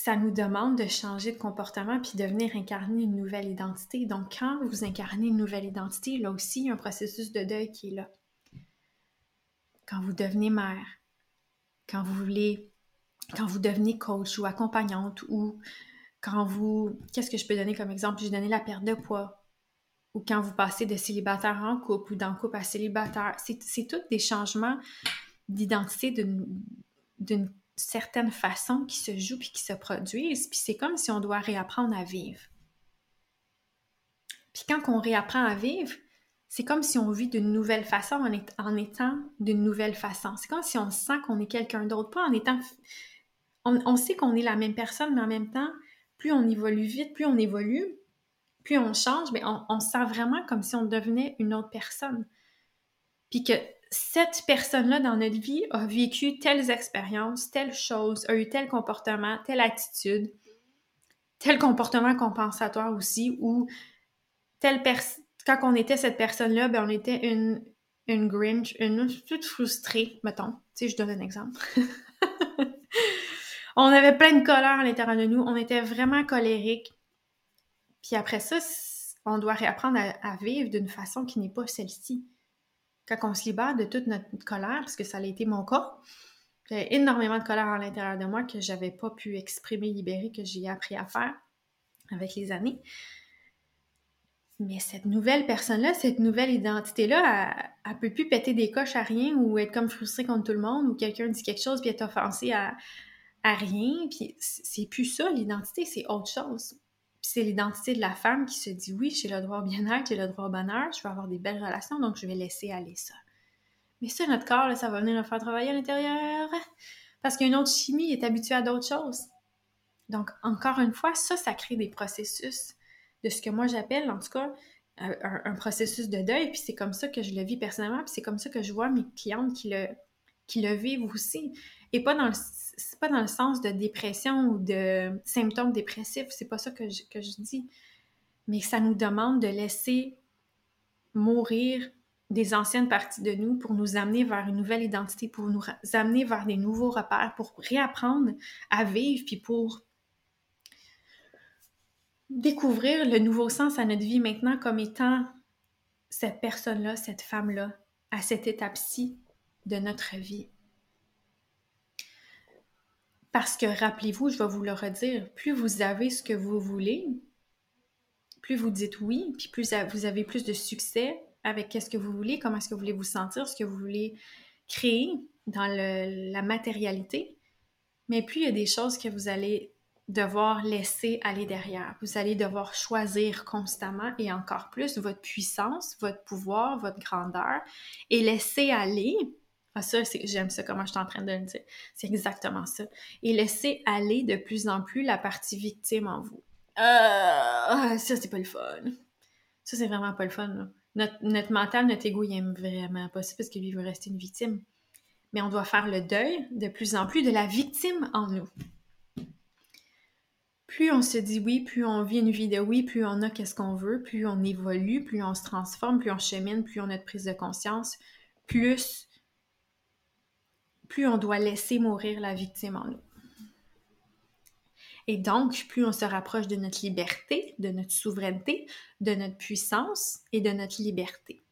ça nous demande de changer de comportement puis de venir incarner une nouvelle identité. Donc, quand vous incarnez une nouvelle identité, là aussi, il y a un processus de deuil qui est là. Quand vous devenez mère, quand vous voulez, quand vous devenez coach ou accompagnante ou quand vous, qu'est-ce que je peux donner comme exemple? J'ai donné la perte de poids ou quand vous passez de célibataire en couple ou d'un couple à célibataire. C'est tous des changements d'identité d'une certaines façons qui se jouent puis qui se produisent, puis c'est comme si on doit réapprendre à vivre. Puis quand on réapprend à vivre, c'est comme si on vit d'une nouvelle façon en, étant d'une nouvelle façon. C'est comme si on sent qu'on est quelqu'un d'autre, pas en étant... On, sait qu'on est la même personne, mais en même temps, plus on évolue vite, plus on évolue, plus on change, mais on, on sent vraiment comme si on devenait une autre personne. Puis que cette personne-là dans notre vie a vécu telles expériences, telles choses, a eu tel comportement, telle attitude, tel comportement compensatoire aussi, ou telle personne. Quand on était cette personne-là, ben on était une, une Grinch, une toute frustrée, mettons. Tu sais, je donne un exemple. on avait plein de colère à l'intérieur de nous, on était vraiment colérique. Puis après ça, on doit réapprendre à vivre d'une façon qui n'est pas celle-ci quand on se libère de toute notre colère, parce que ça a été mon cas, j'avais énormément de colère à l'intérieur de moi que j'avais pas pu exprimer, libérer, que j'ai appris à faire avec les années. Mais cette nouvelle personne-là, cette nouvelle identité-là, elle, ne peut plus péter des coches à rien ou être comme frustrée contre tout le monde ou quelqu'un dit quelque chose puis être offensé à, à rien. Puis c'est plus ça, l'identité, c'est autre chose. Puis c'est l'identité de la femme qui se dit oui, j'ai le droit au bien-être, j'ai le droit au bonheur, je veux avoir des belles relations, donc je vais laisser aller ça. Mais ça, notre corps, ça va venir le faire travailler à l'intérieur. Parce qu'une autre chimie est habituée à d'autres choses. Donc, encore une fois, ça, ça crée des processus de ce que moi j'appelle, en tout cas, un, processus de deuil. Puis c'est comme ça que je le vis personnellement. Puis c'est comme ça que je vois mes clientes qui le, qui le vivent aussi. Et pas dans le c'est pas dans le sens de dépression ou de symptômes dépressifs, c'est pas ça que je, que je dis. Mais ça nous demande de laisser mourir des anciennes parties de nous pour nous amener vers une nouvelle identité, pour nous amener vers des nouveaux repères, pour réapprendre à vivre, puis pour découvrir le nouveau sens à notre vie maintenant comme étant cette personne-là, cette femme-là, à cette étape-ci de notre vie. Parce que rappelez-vous, je vais vous le redire, plus vous avez ce que vous voulez, plus vous dites oui, puis plus vous avez plus de succès avec qu'est-ce que vous voulez, comment est-ce que vous voulez vous sentir, ce que vous voulez créer dans la matérialité, mais plus il y a des choses que vous allez devoir laisser aller derrière. Vous allez devoir choisir constamment et encore plus votre puissance, votre pouvoir, votre grandeur et laisser aller ah, ça, j'aime ça, comment je suis en train de le dire. C'est exactement ça. Et laisser aller de plus en plus la partie victime en vous. Euh, ça, c'est pas le fun. Ça, c'est vraiment pas le fun. Notre, mental, notre ego, il aime vraiment pas ça parce que lui, veut rester une victime. Mais on doit faire le deuil de plus en plus de la victime en nous. Plus on se dit oui, plus on vit une vie de oui, plus on a qu'est-ce qu'on veut, plus on évolue, plus on se transforme, plus on chemine, plus on a de prise de conscience, plus plus on doit laisser mourir la victime en nous. Et donc, plus on se rapproche de notre liberté, de notre souveraineté, de notre puissance et de notre liberté.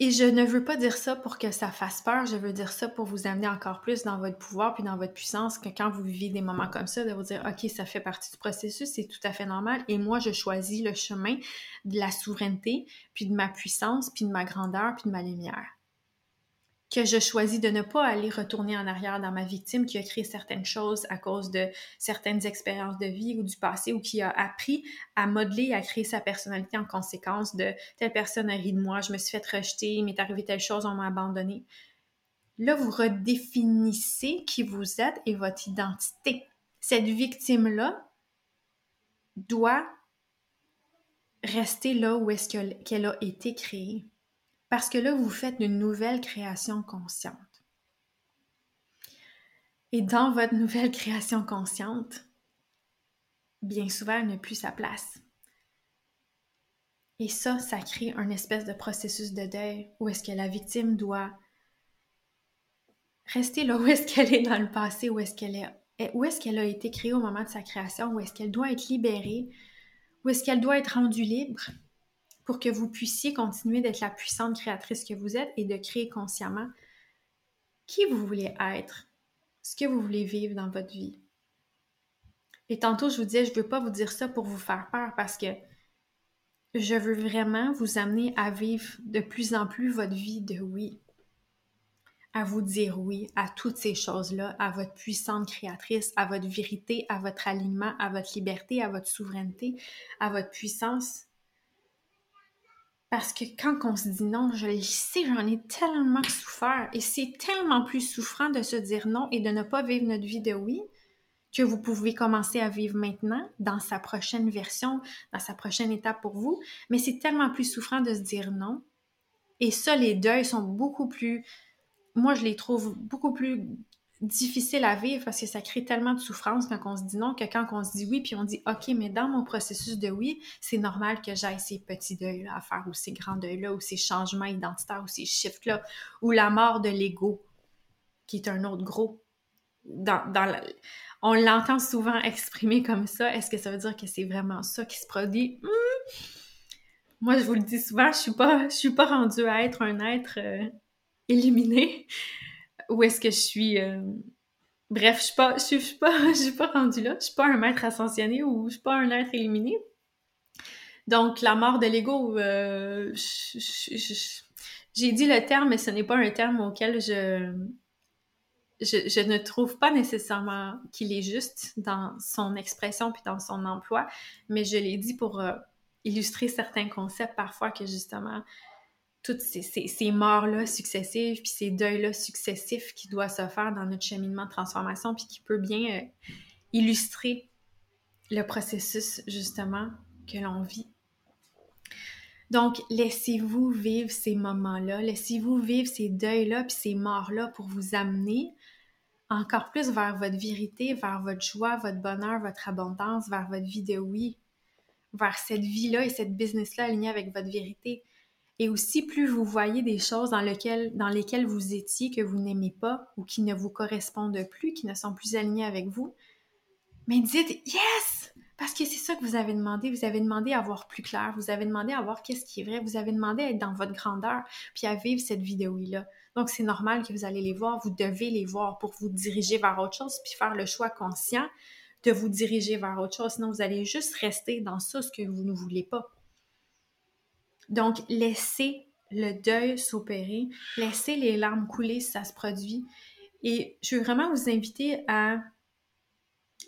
Et je ne veux pas dire ça pour que ça fasse peur, je veux dire ça pour vous amener encore plus dans votre pouvoir puis dans votre puissance, que quand vous vivez des moments comme ça, de vous dire, OK, ça fait partie du processus, c'est tout à fait normal. Et moi, je choisis le chemin de la souveraineté, puis de ma puissance, puis de ma grandeur, puis de ma lumière que je choisis de ne pas aller retourner en arrière dans ma victime qui a créé certaines choses à cause de certaines expériences de vie ou du passé ou qui a appris à modeler, à créer sa personnalité en conséquence de telle personne a ri de moi, je me suis fait rejeter, il m'est arrivé telle chose, on m'a abandonné. Là, vous redéfinissez qui vous êtes et votre identité. Cette victime-là doit rester là où est-ce qu'elle a été créée. Parce que là, vous faites une nouvelle création consciente. Et dans votre nouvelle création consciente, bien souvent, elle n'a plus sa place. Et ça, ça crée un espèce de processus de deuil où est-ce que la victime doit rester là où est-ce qu'elle est dans le passé, où est-ce qu'elle est, où est-ce qu'elle a été créée au moment de sa création, où est-ce qu'elle doit être libérée, où est-ce qu'elle doit être rendue libre pour que vous puissiez continuer d'être la puissante créatrice que vous êtes et de créer consciemment qui vous voulez être, ce que vous voulez vivre dans votre vie. Et tantôt, je vous disais, je ne veux pas vous dire ça pour vous faire peur parce que je veux vraiment vous amener à vivre de plus en plus votre vie de oui. À vous dire oui à toutes ces choses-là, à votre puissante créatrice, à votre vérité, à votre alignement, à votre liberté, à votre souveraineté, à votre puissance, parce que quand on se dit non, je le sais, j'en ai tellement souffert. Et c'est tellement plus souffrant de se dire non et de ne pas vivre notre vie de oui que vous pouvez commencer à vivre maintenant, dans sa prochaine version, dans sa prochaine étape pour vous, mais c'est tellement plus souffrant de se dire non. Et ça, les deuils sont beaucoup plus, moi je les trouve beaucoup plus difficiles à vivre parce que ça crée tellement de souffrance quand on se dit non que quand on se dit oui, puis on dit OK, mais dans mon processus de oui, c'est normal que j'aille ces petits deuils-là à faire, ou ces grands deuils-là, ou ces changements identitaires, ou ces shifts-là, ou la mort de l'ego, qui est un autre gros. Dans, on l'entend souvent exprimé comme ça. Est-ce que ça veut dire que c'est vraiment ça qui se produit? Hmm? Moi, je vous le dis souvent, je suis suis pas rendue à être un être euh, éliminé. Ou est-ce que je suis... Euh, bref, je suis pas, je suis, pas, je suis pas rendue là. Je suis pas un maître ascensionné ou je suis pas un être éliminé. Donc, la mort de l'ego, euh, j'ai dit le terme, mais ce n'est pas un terme auquel je, je, ne trouve pas nécessairement qu'il est juste dans son expression puis dans son emploi, mais je l'ai dit pour euh, illustrer certains concepts parfois que justement toutes ces, morts-là successives puis ces deuils-là successifs qui doivent se faire dans notre cheminement de transformation puis qui peut bien euh, illustrer le processus justement que l'on vit. Donc, laissez-vous vivre ces moments-là, laissez-vous vivre ces deuils-là puis ces morts-là pour vous amener encore plus vers votre vérité, vers votre joie, votre bonheur, votre abondance, vers votre vie de oui, vers cette vie-là et cette business-là alignée avec votre vérité. Et aussi, plus vous voyez des choses dans, lesquelles, vous étiez que vous n'aimez pas ou qui ne vous correspondent plus, qui ne sont plus alignées avec vous, mais dites Yes! Parce que c'est ça que vous avez demandé. Vous avez demandé à voir plus clair. Vous avez demandé à voir qu'est-ce qui est vrai. Vous avez demandé à être dans votre grandeur, puis à vivre cette vie de oui-là. Donc, c'est normal que vous allez les voir, vous devez les voir pour vous diriger vers autre chose, puis faire le choix conscient de vous diriger vers autre chose. Sinon, vous allez juste rester dans ça, ce que vous ne voulez pas. Donc, laissez le deuil s'opérer, laissez les larmes couler si ça se produit. Et je veux vraiment vous inviter à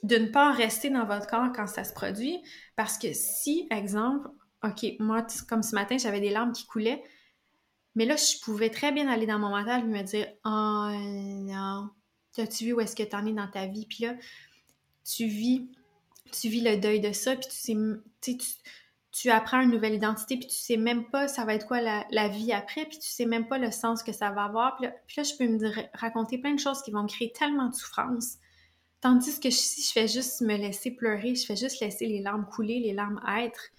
de ne pas rester dans votre corps quand ça se produit, parce que si, exemple, OK, moi, comme ce matin, j'avais des larmes qui coulaient, mais là, je pouvais très bien aller dans mon mental et me dire Oh non, as-tu vu où est-ce que tu en es dans ta vie? Puis là, tu vis, tu vis le deuil de ça, puis tu sais, tu, tu apprends une nouvelle identité, puis tu sais même pas ça va être quoi la, vie après, puis tu sais même pas le sens que ça va avoir. Puis là, je peux me raconter plein de choses qui vont créer tellement de souffrance. Tandis que si je fais juste me laisser pleurer, je fais juste laisser les larmes couler, les larmes être,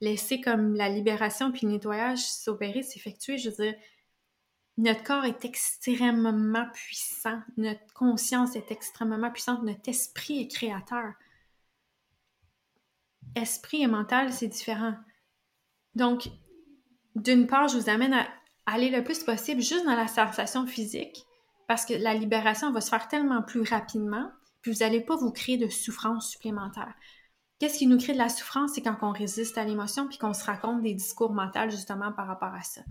laisser comme la libération puis le nettoyage s'opérer, s'effectuer, je veux dire, notre corps est extrêmement puissant, notre conscience est extrêmement puissante, notre esprit est créateur. Esprit et mental, c'est différent. Donc, d'une part, je vous amène à aller le plus possible juste dans la sensation physique, parce que la libération va se faire tellement plus rapidement, puis vous n'allez pas vous créer de souffrance supplémentaire. Qu'est-ce qui nous crée de la souffrance? C'est quand on résiste à l'émotion puis qu'on se raconte des discours mentaux justement par rapport à ça.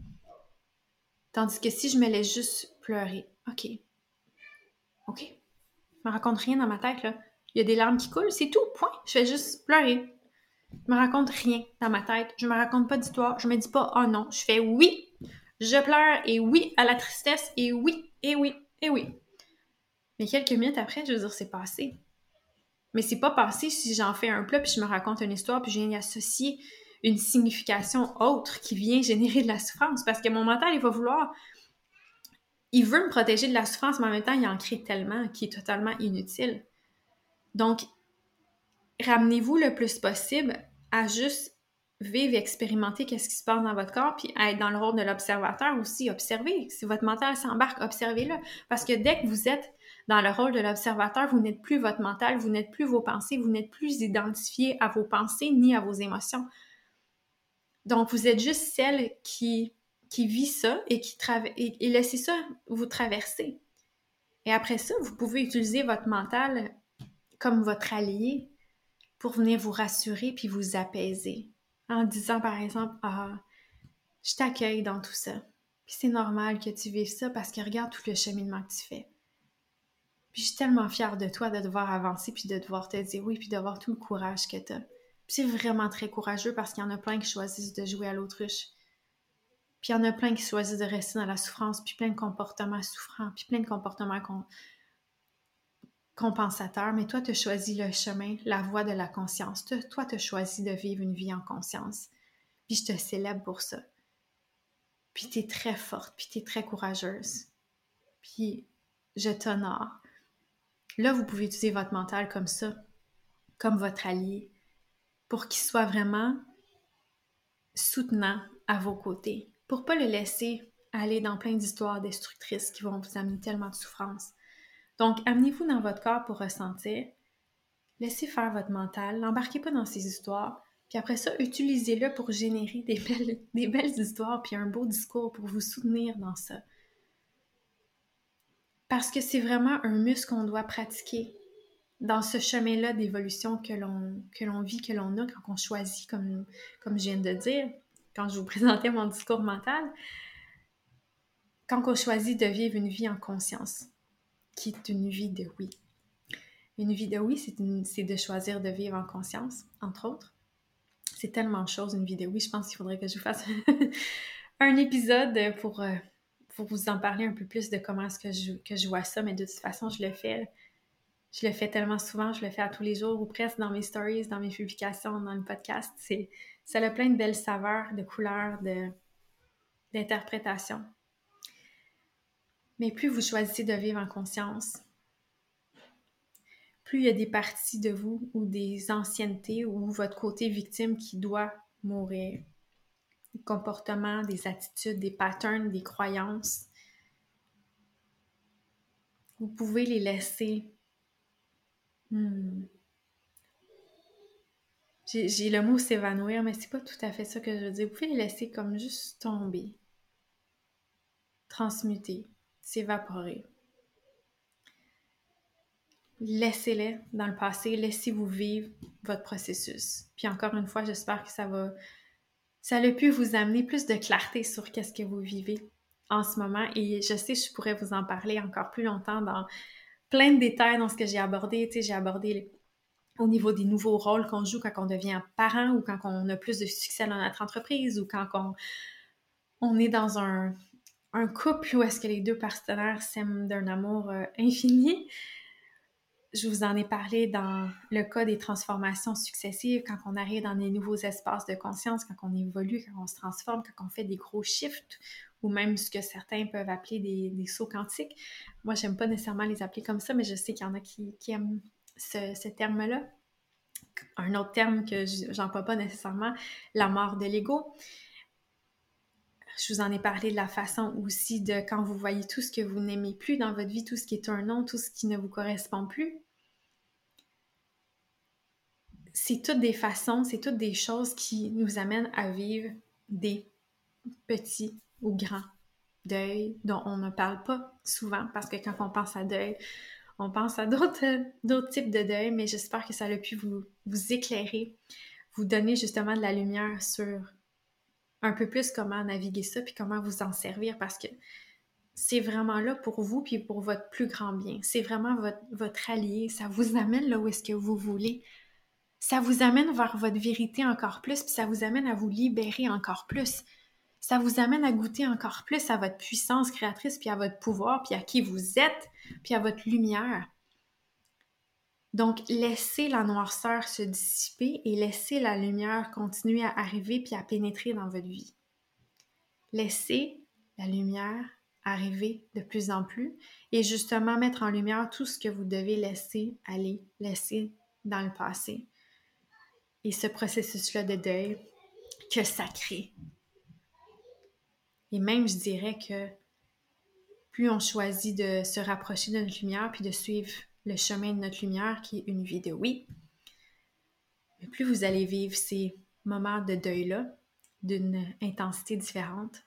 Tandis que si je me laisse juste pleurer, OK. OK. Je me raconte rien dans ma tête, là. Il y a des larmes qui coulent, c'est tout, point. Je fais juste pleurer. Je me raconte rien dans ma tête. Je me raconte pas d'histoire. Je me dis pas, oh non. Je fais oui. Je pleure et oui à la tristesse et oui, et oui, et oui. Mais quelques minutes après, je veux dire, c'est passé. Mais c'est pas passé si j'en fais un plat puis je me raconte une histoire puis je viens y associer une signification autre qui vient générer de la souffrance parce que mon mental il va vouloir il veut me protéger de la souffrance mais en même temps il en crée tellement qui est totalement inutile. Donc ramenez-vous le plus possible à juste vivre expérimenter qu'est-ce qui se passe dans votre corps, puis être dans le rôle de l'observateur aussi, observer. Si votre mental s'embarque, observez-le. Parce que dès que vous êtes dans le rôle de l'observateur, vous n'êtes plus votre mental, vous n'êtes plus vos pensées, vous n'êtes plus identifié à vos pensées ni à vos émotions. Donc, vous êtes juste celle qui, vit ça et qui et laissez ça vous traverser. Et après ça, vous pouvez utiliser votre mental comme votre allié pour venir vous rassurer puis vous apaiser. En disant par exemple, ah, je t'accueille dans tout ça. Puis c'est normal que tu vives ça parce que regarde tout le cheminement que tu fais. Puis je suis tellement fière de toi de devoir avancer, puis de devoir te dire oui, puis d'avoir tout le courage que tu as. Puis c'est vraiment très courageux parce qu'il y en a plein qui choisissent de jouer à l'autruche. Puis il y en a plein qui choisissent de rester dans la souffrance, puis plein de comportements souffrants, puis plein de comportements qu'on compensateur, mais toi, tu as choisi le chemin, la voie de la conscience. Toi, tu as choisi de vivre une vie en conscience. Puis je te célèbre pour ça. Puis tu es très forte, puis tu es très courageuse. Puis je t'honore. Là, vous pouvez utiliser votre mental comme ça, comme votre allié, pour qu'il soit vraiment soutenant à vos côtés, pour pas le laisser aller dans plein d'histoires destructrices qui vont vous amener tellement de souffrance. Donc, amenez-vous dans votre corps pour ressentir. Laissez faire votre mental. N'embarquez pas dans ces histoires. Puis après ça, utilisez-le pour générer des belles, histoires puis un beau discours pour vous soutenir dans ça. Parce que c'est vraiment un muscle qu'on doit pratiquer dans ce chemin-là d'évolution que l'on, que l'on vit, que l'on a quand on choisit, comme, comme je viens de dire, quand je vous présentais mon discours mental, quand on choisit de vivre une vie en conscience qui est une vie de oui. Une vie de oui, c'est de choisir de vivre en conscience, entre autres. C'est tellement de choses, une vie de oui. Je pense qu'il faudrait que je vous fasse un épisode pour, euh, pour vous en parler un peu plus de comment est-ce que je, que je vois ça, mais de toute façon, je le fais. Je le fais tellement souvent, je le fais à tous les jours ou presque dans mes stories, dans mes publications, dans le podcast. C'est, ça a plein de belles saveurs, de couleurs, de, d'interprétations. Mais plus vous choisissez de vivre en conscience, plus il y a des parties de vous ou des anciennetés ou votre côté victime qui doit mourir. Des comportements, des attitudes, des patterns, des croyances. Vous pouvez les laisser. Hmm. J'ai le mot s'évanouir, mais c'est pas tout à fait ça que je veux dire. Vous pouvez les laisser comme juste tomber, transmuter s'évaporer. Laissez-les dans le passé, laissez-vous vivre votre processus. Puis encore une fois, j'espère que ça va, ça a pu vous amener plus de clarté sur qu'est-ce que vous vivez en ce moment. Et je sais, je pourrais vous en parler encore plus longtemps dans plein de détails dans ce que j'ai abordé. Tu sais, j'ai abordé au niveau des nouveaux rôles qu'on joue quand on devient parent ou quand on a plus de succès dans notre entreprise ou quand on, on est dans un, un couple où est-ce que les deux partenaires s'aiment d'un amour euh, infini. Je vous en ai parlé dans le cas des transformations successives, quand on arrive dans des nouveaux espaces de conscience, quand on évolue, quand on se transforme, quand on fait des gros shifts, ou même ce que certains peuvent appeler des, sauts quantiques. Moi, j'aime pas nécessairement les appeler comme ça, mais je sais qu'il y en a qui, aiment ce, terme-là. Un autre terme que j'emploie pas nécessairement, la mort de l'ego. Je vous en ai parlé de la façon aussi de quand vous voyez tout ce que vous n'aimez plus dans votre vie, tout ce qui est un nom, tout ce qui ne vous correspond plus. C'est toutes des façons, c'est toutes des choses qui nous amènent à vivre des petits ou grands deuils dont on ne parle pas souvent parce que quand on pense à deuil, on pense à d'autres types de deuil, mais j'espère que ça a pu vous éclairer, vous donner justement de la lumière sur un peu plus comment naviguer ça, puis comment vous en servir, parce que c'est vraiment là pour vous, puis pour votre plus grand bien. C'est vraiment votre, allié. Ça vous amène là où est-ce que vous voulez. Ça vous amène vers votre vérité encore plus, puis ça vous amène à vous libérer encore plus. Ça vous amène à goûter encore plus à votre puissance créatrice, puis à votre pouvoir, puis à qui vous êtes, puis à votre lumière. Donc, laissez la noirceur se dissiper et laissez la lumière continuer à arriver puis à pénétrer dans votre vie. Laissez la lumière arriver de plus en plus et justement mettre en lumière tout ce que vous devez laisser aller, laisser dans le passé. Et ce processus-là de deuil que ça crée. Et même, je dirais que plus on choisit de se rapprocher de notre lumière puis de suivre le chemin de notre lumière qui est une vie de oui, mais plus vous allez vivre ces moments de deuil-là d'une intensité différente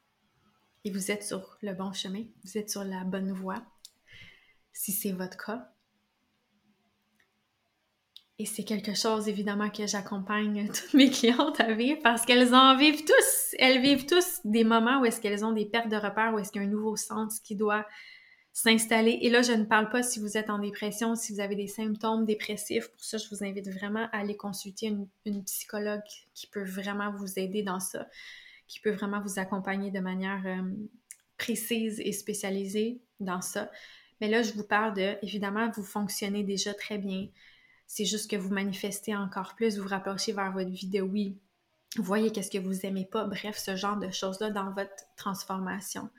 et vous êtes sur le bon chemin, vous êtes sur la bonne voie, si c'est votre cas. Et c'est quelque chose, évidemment, que j'accompagne toutes mes clientes à vivre parce qu'elles en vivent tous. Elles vivent tous des moments où est-ce qu'elles ont des pertes de repères, où est-ce qu'il y a un nouveau sens qui doit s'installer. Et là, je ne parle pas si vous êtes en dépression, si vous avez des symptômes dépressifs. Pour ça, je vous invite vraiment à aller consulter une, psychologue qui peut vraiment vous aider dans ça, qui peut vraiment vous accompagner de manière euh, précise et spécialisée dans ça. Mais là, je vous parle de, évidemment, vous fonctionnez déjà très bien. C'est juste que vous manifestez encore plus, vous vous rapprochez vers votre vie de oui. Vous voyez qu'est-ce que vous aimez pas. Bref, ce genre de choses-là dans votre transformation.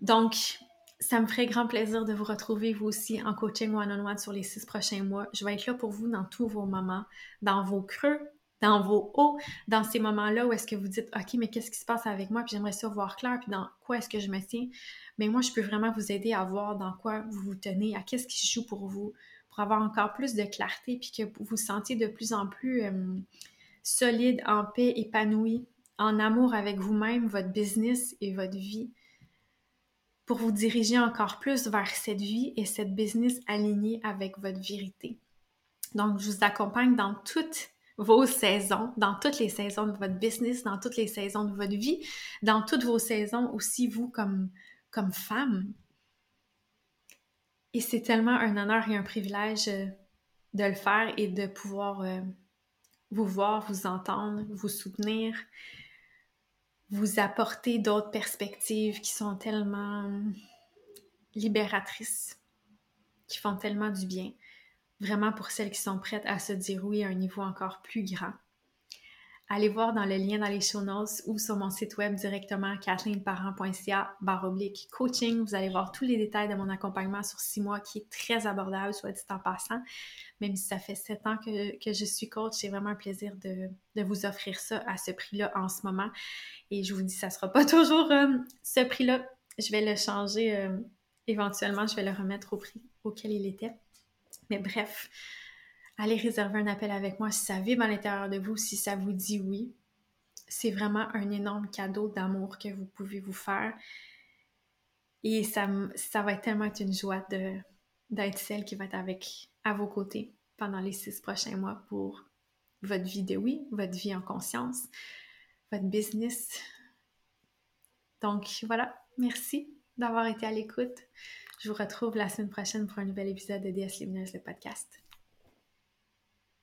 Donc, ça me ferait grand plaisir de vous retrouver, vous aussi, en coaching one-on-one sur les six prochains mois. Je vais être là pour vous dans tous vos moments, dans vos creux, dans vos hauts, dans ces moments-là où est-ce que vous dites, OK, mais qu'est-ce qui se passe avec moi? Puis j'aimerais ça voir clair, puis dans quoi est-ce que je me tiens? Mais moi, je peux vraiment vous aider à voir dans quoi vous vous tenez, à qu'est-ce qui joue pour vous, pour avoir encore plus de clarté, puis que vous vous sentiez de plus en plus euh, solide, en paix, épanoui, en amour avec vous-même, votre business et votre vie pour vous diriger encore plus vers cette vie et cette business alignée avec votre vérité. Donc, je vous accompagne dans toutes vos saisons, dans toutes les saisons de votre business, dans toutes les saisons de votre vie, dans toutes vos saisons aussi, vous comme, comme femme. Et c'est tellement un honneur et un privilège euh, de le faire et de pouvoir euh, vous voir, vous entendre, vous soutenir, vous apporter d'autres perspectives qui sont tellement libératrices, qui font tellement du bien, vraiment pour celles qui sont prêtes à se dire oui à un niveau encore plus grand. Allez voir dans le lien dans les show notes ou sur mon site web directement kathleenparent.ca oblique coaching. Vous allez voir tous les détails de mon accompagnement sur six mois qui est très abordable, soit dit en passant. Même si ça fait sept ans que, je suis coach, c'est vraiment un plaisir de, vous offrir ça à ce prix-là en ce moment. Et je vous dis, ça ne sera pas toujours euh, ce prix-là. Je vais le changer euh, éventuellement, je vais le remettre au prix auquel il était. Mais bref, allez réserver un appel avec moi si ça vibre à l'intérieur de vous, si ça vous dit oui. C'est vraiment un énorme cadeau d'amour que vous pouvez vous faire. Et ça, ça va tellement être une joie d'être celle qui va être avec à vos côtés pendant les six prochains mois pour votre vie de oui, votre vie en conscience, votre business. Donc voilà, merci d'avoir été à l'écoute. Je vous retrouve la semaine prochaine pour un nouvel épisode de DS Lumineuse, le podcast.